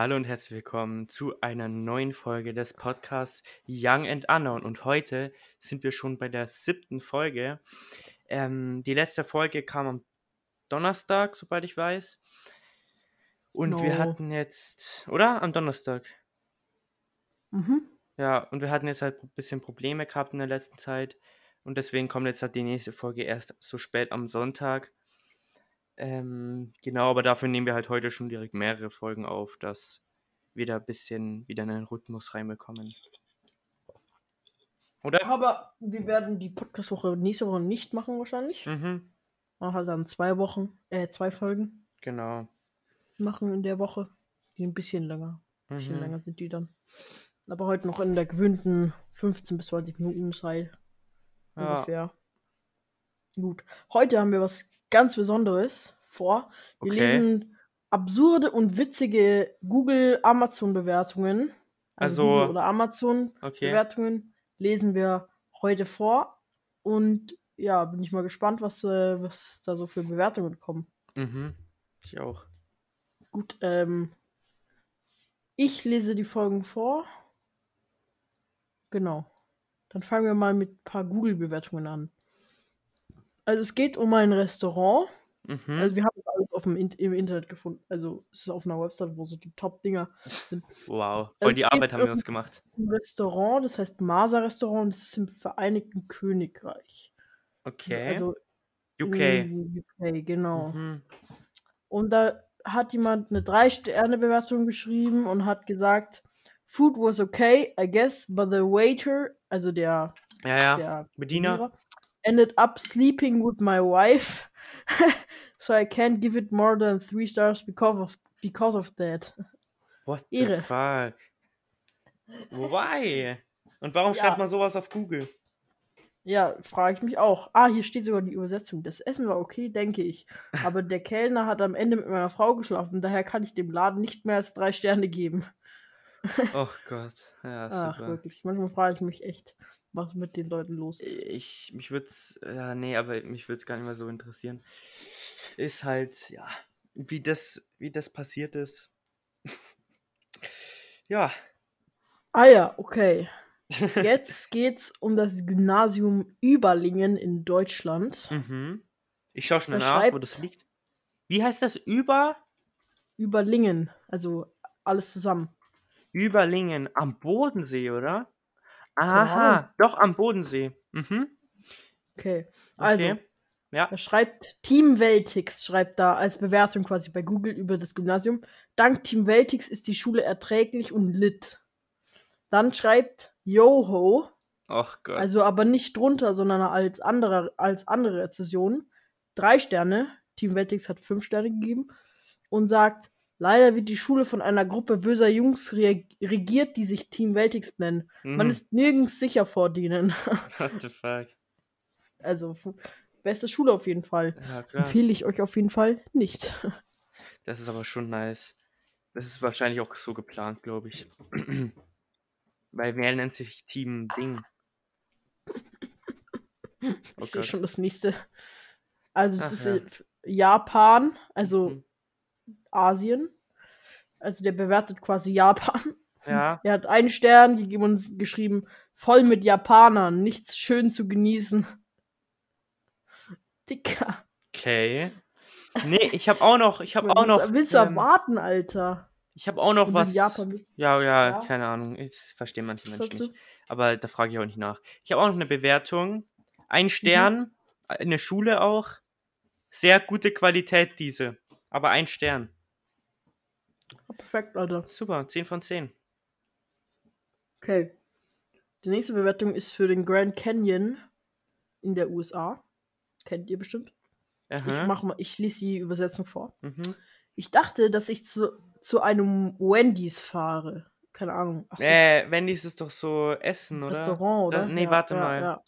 Hallo und herzlich willkommen zu einer neuen Folge des Podcasts Young and Unknown. Und heute sind wir schon bei der siebten Folge. Ähm, die letzte Folge kam am Donnerstag, sobald ich weiß. Und wir No. hatten jetzt, oder? Am Donnerstag. Mhm. Ja, und wir hatten jetzt halt ein bisschen Probleme gehabt in der letzten Zeit. Und deswegen kommt jetzt halt die nächste Folge erst so spät am Sonntag. Ähm, genau, aber dafür nehmen wir halt heute schon direkt mehrere Folgen auf, dass wir da ein bisschen wieder in einen Rhythmus reinbekommen. Oder? Aber wir werden die Podcast-Woche nächste Woche nicht machen wahrscheinlich. Mhm, Man hat dann zwei Wochen, äh, zwei Folgen genau. machen in der Woche. Die ein bisschen länger. Ein bisschen Mhm. länger sind die dann. Aber heute noch in der gewöhnten 15 bis 20 Minuten Zeit. Ja. Ungefähr. Gut. Heute haben wir was ganz Besonderes vor. Wir Okay. lesen absurde und witzige Google-Amazon-Bewertungen. Also- Google oder Amazon Okay. Bewertungen lesen wir heute vor. Und ja, bin ich mal gespannt, was, äh, was da so für Bewertungen kommen. Mhm. Ich auch. Gut, ähm, ich lese die Folgen vor. Genau. Dann fangen wir mal mit ein paar Google-Bewertungen an. Also es geht um ein Restaurant. Mhm. Also wir haben alles auf dem im Internet gefunden. Also es ist auf einer Website, wo so die Top-Dinger sind. wow. es Voll die Arbeit haben wir uns gemacht. Ein Restaurant, das heißt Masa Restaurant, das ist im Vereinigten Königreich. Okay. Also UK. UK, genau. Mhm. Und da hat jemand eine 3-Sterne-Bewertung geschrieben und hat gesagt, Food was okay, I guess, but the waiter, also der, Ja, ja. der Bediener. Ended up sleeping with my wife. so I can't give it more than three stars because of because of that. What the Ehre. fuck? Why? Und warum Ja. schreibt man sowas auf Google? Ja, frage ich mich auch. Ah, hier steht sogar die Übersetzung. Das Essen war okay, denke ich. Aber der Kellner hat am Ende mit meiner Frau geschlafen. Daher kann ich dem Laden nicht mehr als drei Sterne geben. Oh Gott. Ja, Ach, super. wirklich. Manchmal frage ich mich echt, was mit den Leuten los ist. Ich, mich würde es, ja, nee, aber mich würde es gar nicht mehr so interessieren. Ist halt, ja, wie das, wie das passiert ist. ja. Ah ja, okay. Jetzt geht's um das Gymnasium Überlingen in Deutschland. Mhm. Ich schaue Da nach, wo das liegt. Wie heißt das? Über? Überlingen, also alles zusammen. Überlingen. Am Bodensee, oder? Aha, doch am Bodensee. Mhm. Okay. Also, Okay. Ja. da schreibt Team Veltix, schreibt da als Bewertung quasi bei Google über das Gymnasium. Dank Team Veltix ist die Schule erträglich und lit. Dann schreibt Yoho, Ach Gott. also aber nicht drunter, sondern als andere, als andere Rezession. Drei Sterne. Team Veltix hat fünf Sterne gegeben. Und sagt, leider wird die Schule von einer Gruppe böser Jungs re regiert, die sich Team Veltix nennen. Man Mhm. ist nirgends sicher vor denen. What the fuck? Also, beste Schule auf jeden Fall. Ja, klar. Empfehle ich euch auf jeden Fall nicht. Das ist aber schon nice. Das ist wahrscheinlich auch so geplant, glaube ich. Weil wer nennt sich Team Ding? Oh Ich sehe Gott. schon das nächste. Also, es ist ja. Japan, also Mhm. Asien. Also, der bewertet quasi Japan. Ja, Er hat einen Stern gegeben und geschrieben, voll mit Japanern, nichts schön zu genießen. Dicker. okay. Nee, ich habe auch noch, ich habe auch noch, willst du ähm, erwarten, Alter? ich habe auch noch Wenn was. Japan bist. Ja, ja, Ja? keine Ahnung. Ich verstehe manche Menschen nicht. Aber da frage ich auch nicht nach. Ich habe auch noch eine Bewertung. Ein Mhm. Stern, eine Schule auch. Sehr gute Qualität diese. Aber ein Stern. Perfekt, Alter. Super, 10 von 10. Okay. Die nächste Bewertung ist für den Grand Canyon in der USA. Kennt ihr bestimmt. Ich, Aha. mach mal, ich lese die Übersetzung vor. Mhm. Ich dachte, dass ich zu, zu einem Wendy's fahre. Keine Ahnung. So, Äh, Wendy's ist doch so Essen, oder? Restaurant, oder? Da, nee, Ja, warte ja, mal. Ja.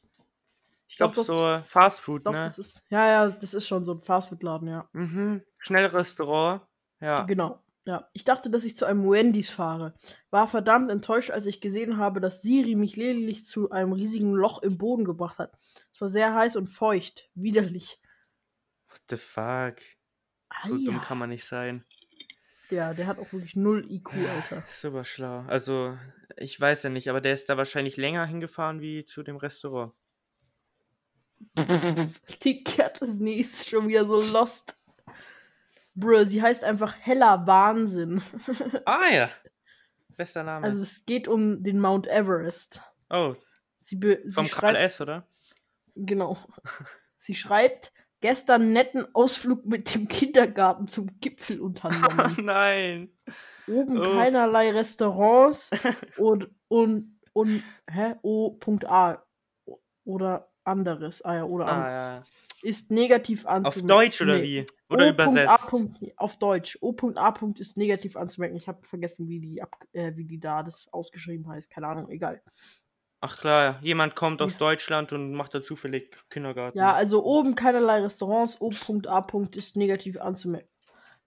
Ich glaube doch, so Fast Food, Doch, ne? ist. Ja, ja, das ist schon so ein Fastfood-Laden, ja. Mhm. Schnellrestaurant. Ja. Genau. Ja. Ich dachte, dass ich zu einem Wendy's fahre. War verdammt enttäuscht, als ich gesehen habe, dass Siri mich lediglich zu einem riesigen Loch im Boden gebracht hat. Es war sehr heiß und feucht. Widerlich. What the fuck? So Eia. dumm kann man nicht sein. der, der hat auch wirklich null IQ, Alter. Super schlau. Also, ich weiß ja nicht, aber der ist da wahrscheinlich länger hingefahren wie zu dem Restaurant. Die Katze ist schon wieder so lost. Bro, sie heißt einfach heller Wahnsinn. Ah ja. Bester Name. Also es geht um den Mount Everest. oh, Sie, sie vom schreibt, KLS, oder? genau. Sie schreibt, gestern netten Ausflug mit dem Kindergarten zum Gipfel Oh unternommen. nein. Oben Uff. keinerlei Restaurants und, und, und, hä? O.A. Oder anderes. Ah ja, oder Ah, anderes. ja. Ist negativ Auf anzumerken. Deutsch oder Nee. wie? Oder O.A. übersetzt? Auf Deutsch. O.A. ist negativ anzumerken. Ich habe vergessen, wie die, ab, äh, wie die da das ausgeschrieben heißt. Keine Ahnung, egal. Ach klar, jemand kommt aus Ja. Deutschland und macht da zufällig Kindergarten. Ja, also oben keinerlei Restaurants. O.A. ist negativ anzumerken.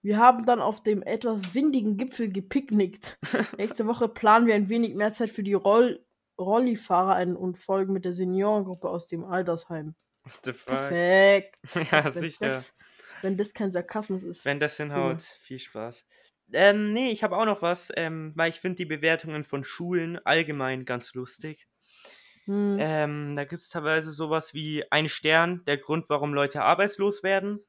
Wir haben dann auf dem etwas windigen Gipfel gepicknickt. Nächste Woche planen wir ein wenig mehr Zeit für die Roll Rollifahrer ein und folgen mit der Seniorengruppe aus dem Altersheim. What the fuck? Perfekt. Ja, wenn sicher. Das, wenn das kein Sarkasmus ist. Wenn das hinhaut, viel Spaß. Ähm, nee, ich habe auch noch was, ähm, weil ich finde die Bewertungen von Schulen allgemein ganz lustig. Hm. Ähm, da gibt es teilweise sowas wie ein Stern, der Grund, warum Leute arbeitslos werden.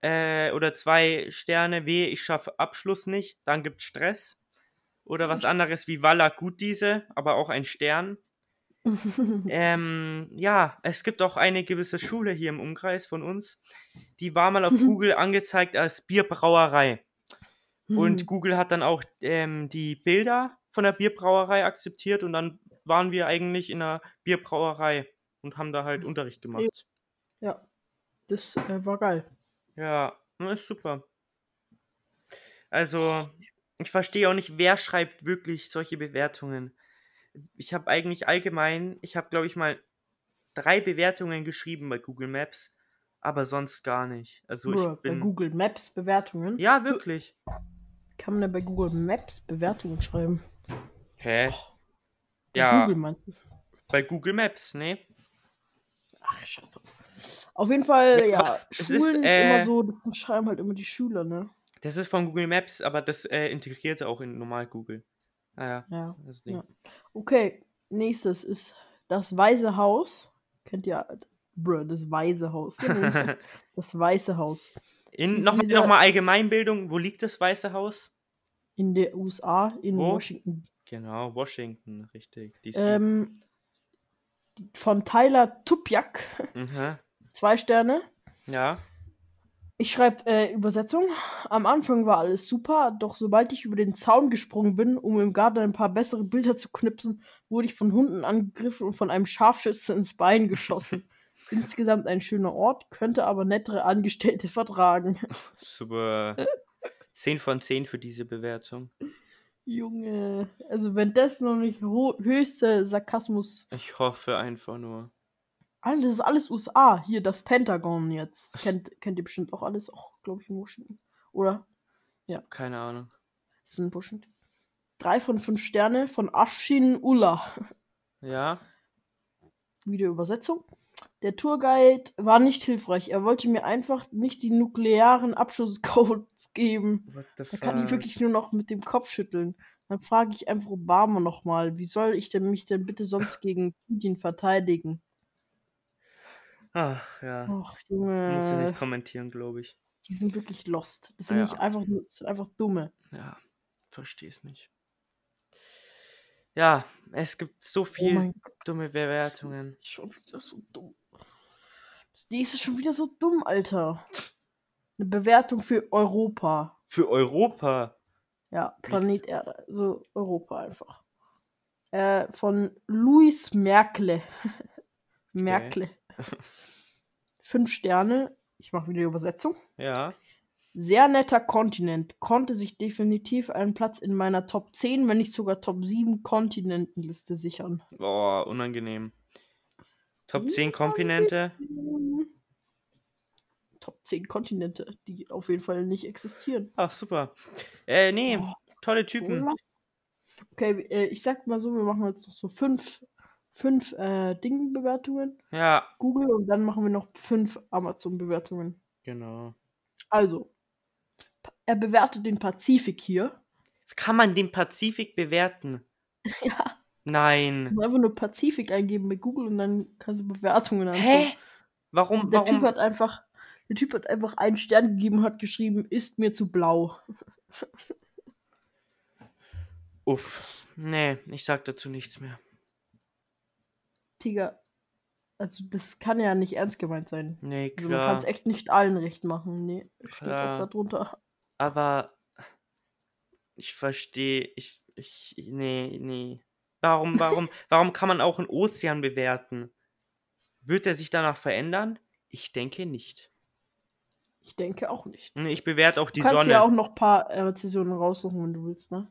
Äh, oder zwei Sterne, weh, ich schaffe Abschluss nicht, dann gibt Stress. Oder was anderes wie Walla gut diese, aber auch ein Stern. Ähm, ja, es gibt auch eine gewisse Schule hier im Umkreis von uns, die war mal auf Google angezeigt als Bierbrauerei. Und Hm. Google hat dann auch ähm, die Bilder von der Bierbrauerei akzeptiert und dann waren wir eigentlich in einer Bierbrauerei und haben da halt Unterricht gemacht. Ja, das äh, war geil. Ja, ist super. Also, ich verstehe auch nicht, wer schreibt wirklich solche Bewertungen. Ich habe eigentlich allgemein, ich habe glaube ich mal drei Bewertungen geschrieben bei Google Maps, aber sonst gar nicht. Also Bruh, ich bei bin. Google Maps Bewertungen. Ja, wirklich. Kann man denn bei Google Maps Bewertungen schreiben? Hä? Bei Ja, Google meinst du? bei Google Maps, ne? Ach, scheiß drauf. Auf jeden Fall, Ja, ja, ist, Schulen ist, äh, immer so, das schreiben halt immer die Schüler, ne? Das ist von Google Maps, aber das äh, integrierte auch in normal Google. Ah ja, Ja. das Ding. Ja. Okay, nächstes ist das Weiße Haus. Kennt ihr, bruh, das Weiße Haus. Genau, das Weiße Haus. In, nochmal, dieser- nochmal Allgemeinbildung, wo liegt das Weiße Haus? In der USA, in Wo? Washington. Genau, Washington, richtig. DC. Ähm, von Tyler Tupjak. Mhm. Zwei Sterne. Ja. Ich schreibe äh, Übersetzung. Am Anfang war alles super, doch sobald ich über den Zaun gesprungen bin, um im Garten ein paar bessere Bilder zu knipsen, wurde ich von Hunden angegriffen und von einem Scharfschützen ins Bein geschossen. Insgesamt ein schöner Ort, könnte aber nettere Angestellte vertragen. Super. 10 von 10 für diese Bewertung. Junge, also wenn das noch nicht ho- höchste Sarkasmus. Ich hoffe einfach nur. Alter, das ist alles USA. Hier das Pentagon jetzt. Kennt, kennt ihr bestimmt auch alles, auch glaube ich in Washington. Oder? Keine Ahnung. Ist in Washington. Drei von fünf Sterne von Afshin Ullah. Ja. Wieder Übersetzung. Der Tourguide war nicht hilfreich. Er wollte mir einfach nicht die nuklearen Abschusscodes geben. Da kann ich wirklich nur noch mit dem Kopf schütteln. Dann frage ich einfach Obama nochmal, wie soll ich denn mich denn bitte sonst gegen Putin verteidigen? Ach ja. Ach, Muss ich Junge. nicht kommentieren, glaube ich. Die sind wirklich lost. Das sind Ja. nicht einfach nur, das sind einfach dumme. Ja, verstehe es nicht. Ja, es gibt so Oh viel mein dumme Bewertungen. Das ist schon wieder so dumm. Das nächste ist schon wieder so dumm, Alter. Eine Bewertung für Europa. Für Europa. Ja, Planet Erde. So Europa einfach. Äh, von Luis Merkle. Merkle. Fünf Sterne. Ich mache wieder die Übersetzung. Ja. Sehr netter Kontinent. Konnte sich definitiv einen Platz in meiner Top 10, wenn nicht sogar Top 7 Kontinentenliste sichern. Boah, unangenehm. Top 10 Kontinente. Top 10 Kontinente, die auf jeden Fall nicht existieren. Ach, super. Äh, nee, Oh, tolle So Typen. lost. Okay, äh, ich sag mal so, wir machen jetzt noch so fünf, fünf äh, Ding-Bewertungen. Ja, Google und dann machen wir noch fünf Amazon-Bewertungen. genau. Also, er bewertet den Pazifik hier. Kann man den Pazifik bewerten? Ja. Nein. Du musst einfach nur Pazifik eingeben bei Google und dann kannst du Bewertungen anschauen. Hä? Warum? Der warum? Typ hat einfach, der Typ hat einfach einen Stern gegeben und hat geschrieben, ist mir zu blau. Uff. Nee, ich sag dazu nichts mehr. Digga. Also das kann ja nicht ernst gemeint sein. Nee, Also man kann es klar. echt nicht allen recht machen. Nee, steht Klar. auch da drunter. Aber ich verstehe, ich, ich, nee, nee. Warum, warum, warum kann man auch einen Ozean bewerten? Wird er sich danach verändern? Ich denke nicht. Ich denke auch nicht. Nee, Ich bewerte auch die du kannst Sonne. ja auch noch ein paar äh, Rezensionen raussuchen, wenn du willst, ne?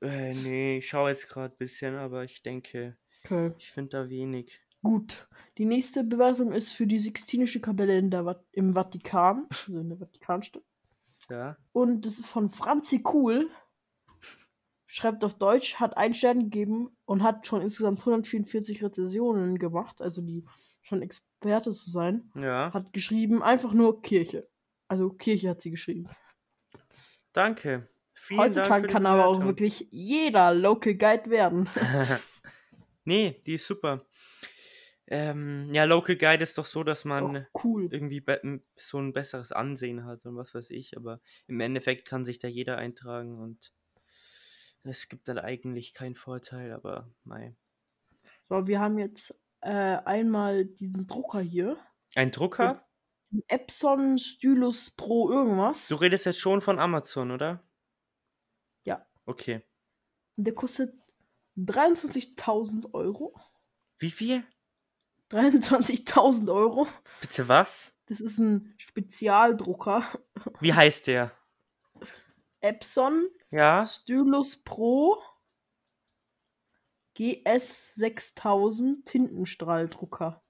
Äh, nee, ich schaue jetzt gerade ein bisschen, aber ich denke, Okay. ich finde da wenig. Gut. Die nächste Bewertung ist für die Sixtinische Kapelle in der Vat im Vatikan, also in der Vatikanstadt. Ja. Und das ist von Franzi Kuhl. Schreibt auf Deutsch, hat einen Stern gegeben und hat schon insgesamt 144 Rezensionen gemacht, also die schon Experte zu sein. Ja. Hat geschrieben, einfach nur Kirche. Also Kirche hat sie geschrieben. Danke. Vielen Dank Heutzutage die kann aber auch wirklich jeder Local Guide werden. nee, die ist super. Ähm, ja, Local Guide ist doch so, dass man cool. irgendwie so ein besseres Ansehen hat und was weiß ich, aber im Endeffekt kann sich da jeder eintragen und es gibt dann eigentlich keinen Vorteil, aber mei. So, wir haben jetzt äh, einmal diesen Drucker hier. Ein Drucker? Den Epson Stylus Pro irgendwas. Du redest jetzt schon von Amazon, oder? Ja. Okay. Der kostet 23.000 Euro. Wie viel? 23.000 Euro. Bitte was? Das ist ein Spezialdrucker. Wie heißt der? Epson Ja? Stylus Pro GS 6000 Tintenstrahldrucker.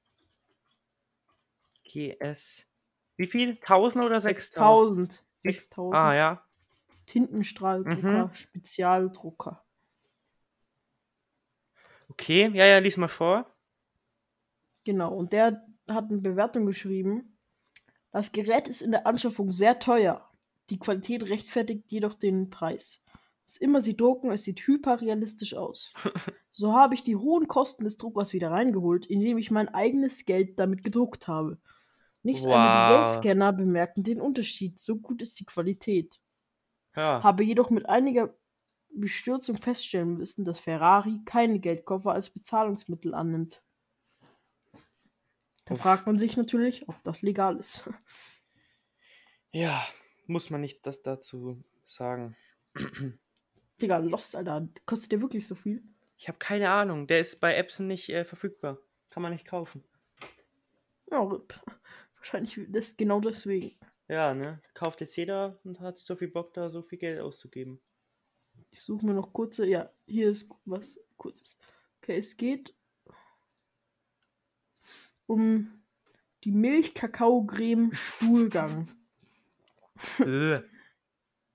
GS. Wie viel? 1000 oder 6000? 6000. Wie- 6000 Ah, ja. Tintenstrahldrucker, Mhm. Spezialdrucker. Okay, ja, ja, lies mal vor. Genau, und der hat eine Bewertung geschrieben. Das Gerät ist in der Anschaffung sehr teuer. Die Qualität rechtfertigt jedoch den Preis. Was immer sie drucken, es sieht hyperrealistisch aus. So habe ich die hohen Kosten des Druckers wieder reingeholt, indem ich mein eigenes Geld damit gedruckt habe. Nicht einmal die Wow. Geldscanner bemerken den Unterschied. So gut ist die Qualität. Ja. Habe jedoch mit einiger Bestürzung feststellen müssen, dass Ferrari keine Geldkoffer als Bezahlungsmittel annimmt. Da Uff. fragt man sich natürlich, ob das legal ist. Ja, muss man nicht das dazu sagen. Digga, Lost, Alter. Kostet der wirklich so viel? Ich habe keine Ahnung. Der ist bei Epson nicht äh, verfügbar. Kann man nicht kaufen. Ja. Wahrscheinlich das genau deswegen. Ja, ne? Kauft jetzt jeder und hat so viel Bock, da so viel Geld auszugeben. Ich suche mir noch kurze. Ja, hier ist was kurzes. Okay, es geht um die Milch-Kakao-Creme-Stuhlgang. äh.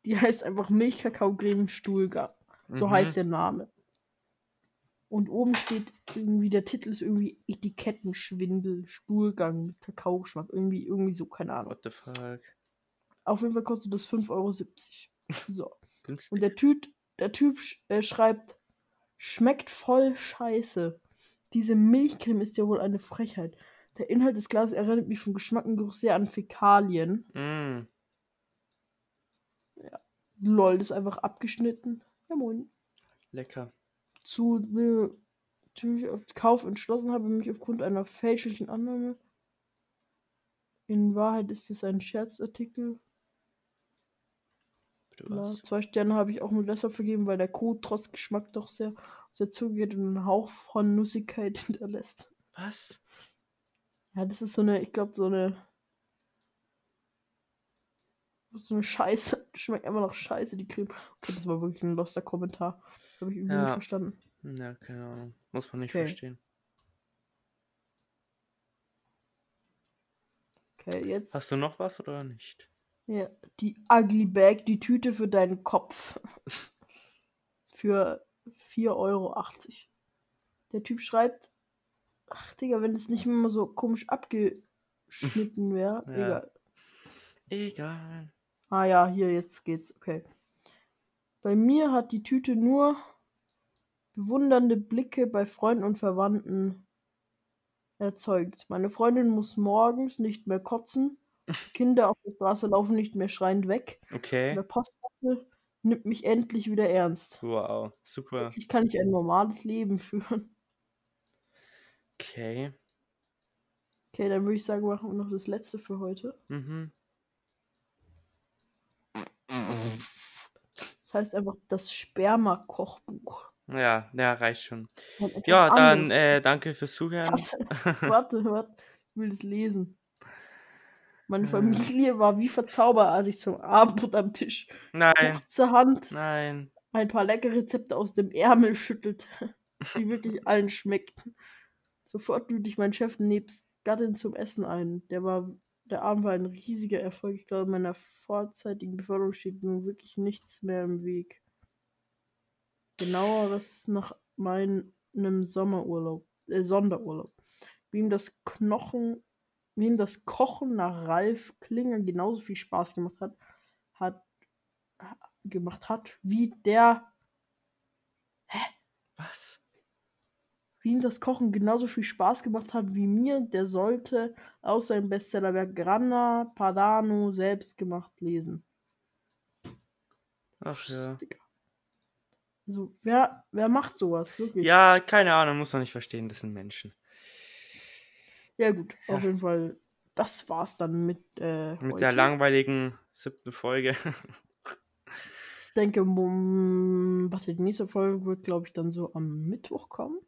Die heißt einfach Milch-Kakao-Creme-Stuhlgang. So Mhm. heißt der Name. Und oben steht irgendwie, der Titel ist irgendwie Etikettenschwindel, Stuhlgang mit Kakaogeschmack. Irgendwie, irgendwie so, keine Ahnung. What the fuck? Auf jeden Fall kostet das 5,70 Euro. So. Günstig. Und der Typ, der Typ sch- äh, schreibt, schmeckt voll scheiße. Diese Milchcreme ist ja wohl eine Frechheit. Der Inhalt des Glases erinnert mich vom Geschmack und Geruch sehr an Fäkalien. Mm. Lol, das ist einfach abgeschnitten. Ja, moin. Lecker. Zu mich auf Kauf entschlossen habe, mich aufgrund einer fälschlichen Annahme. In Wahrheit ist es ein Scherzartikel. Was? Zwei Sterne habe ich auch nur deshalb vergeben, weil der Code trotz Geschmack doch sehr auf der Zunge geht und einen Hauch von Nussigkeit hinterlässt. Was? Ja, das ist so eine, ich glaube, so eine. So eine Scheiße. Schmeckt einfach nach Scheiße, die Creme. Okay, das war wirklich ein loster Kommentar. Habe ich irgendwie Ja. nicht verstanden. Ja, keine Ahnung. Muss man nicht Okay. verstehen. Okay, jetzt. Hast du noch was oder nicht? Ja, die Ugly Bag, die Tüte für deinen Kopf. für 4,80 Euro. Der Typ schreibt, ach Digga, wenn es nicht immer so komisch abgeschnitten wäre. Ja. Egal. Egal. Ah ja, hier, jetzt geht's. Okay. Bei mir hat die Tüte nur bewundernde Blicke bei Freunden und Verwandten erzeugt. Meine Freundin muss morgens nicht mehr kotzen. Kinder auf der Straße laufen nicht mehr schreiend weg. Okay. Der Postbote nimmt mich endlich wieder ernst. Wow, super. Ich kann nicht ein normales Leben führen. Okay. Okay, dann würde ich sagen, machen wir noch das letzte für heute. Mhm. Das heißt einfach das Sperma-Kochbuch. Ja, ja, reicht schon. Ja, dann äh, danke fürs Zuhören. Warte, warte, ich will das lesen. Meine Äh. Familie war wie verzaubert, als ich zum Abendbrot am Tisch Nein, kurzerhand nein. ein paar leckere Rezepte aus dem Ärmel schüttelte, die wirklich allen schmeckten. Sofort lud ich meinen Chef nebst Gattin zum Essen ein. Der, war, der Abend war ein riesiger Erfolg. Ich glaube, meiner vorzeitigen Beförderung steht nun wirklich nichts mehr im Weg. Genaueres nach meinem Sommerurlaub, äh, Sonderurlaub. Wie ihm das Knochen, wie ihm das Kochen nach Ralf Klinger genauso viel Spaß gemacht hat, hat gemacht hat, wie der Was? wie ihm das Kochen genauso viel Spaß gemacht hat wie mir, der sollte aus seinem Bestsellerwerk Grana Padano selbst gemacht lesen. Ach ja. Also, wer, wer macht sowas? Wirklich? Ja, keine Ahnung, muss man nicht verstehen, das sind Menschen. Ja, gut, auf Ja. jeden Fall. Das war's dann mit, äh, Mit heute. der langweiligen siebten Folge. Ich denke, um, warte, die nächste Folge wird, glaube ich, dann so am Mittwoch kommen.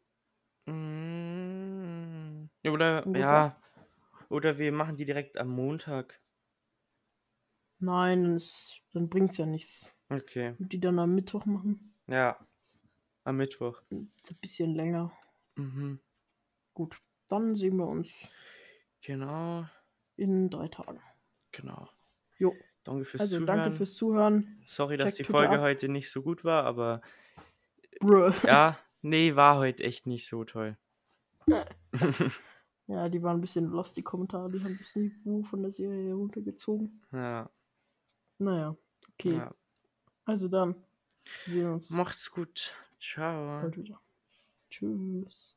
Mm, Oder, Ungefähr. ja. Oder wir machen die direkt am Montag. Nein, dann, ist, dann bringt's ja nichts. Okay. Und die dann am Mittwoch machen. Ja. Am Mittwoch. Ist ein bisschen länger. Mhm. Gut, dann sehen wir uns Genau. in drei Tagen. Genau. Jo. Danke fürs Also Zuhören. danke fürs Zuhören. Sorry, dass Checkt die Twitter Folge ab. heute nicht so gut war, aber Bruh. ja, nee, war heute echt nicht so toll. Ja, die waren ein bisschen lost, die Kommentare. Die haben das Niveau von der Serie heruntergezogen. ja, Naja, okay. ja. Also dann. Sehen uns Macht's gut. Ciao. bald wieder. Tschüss.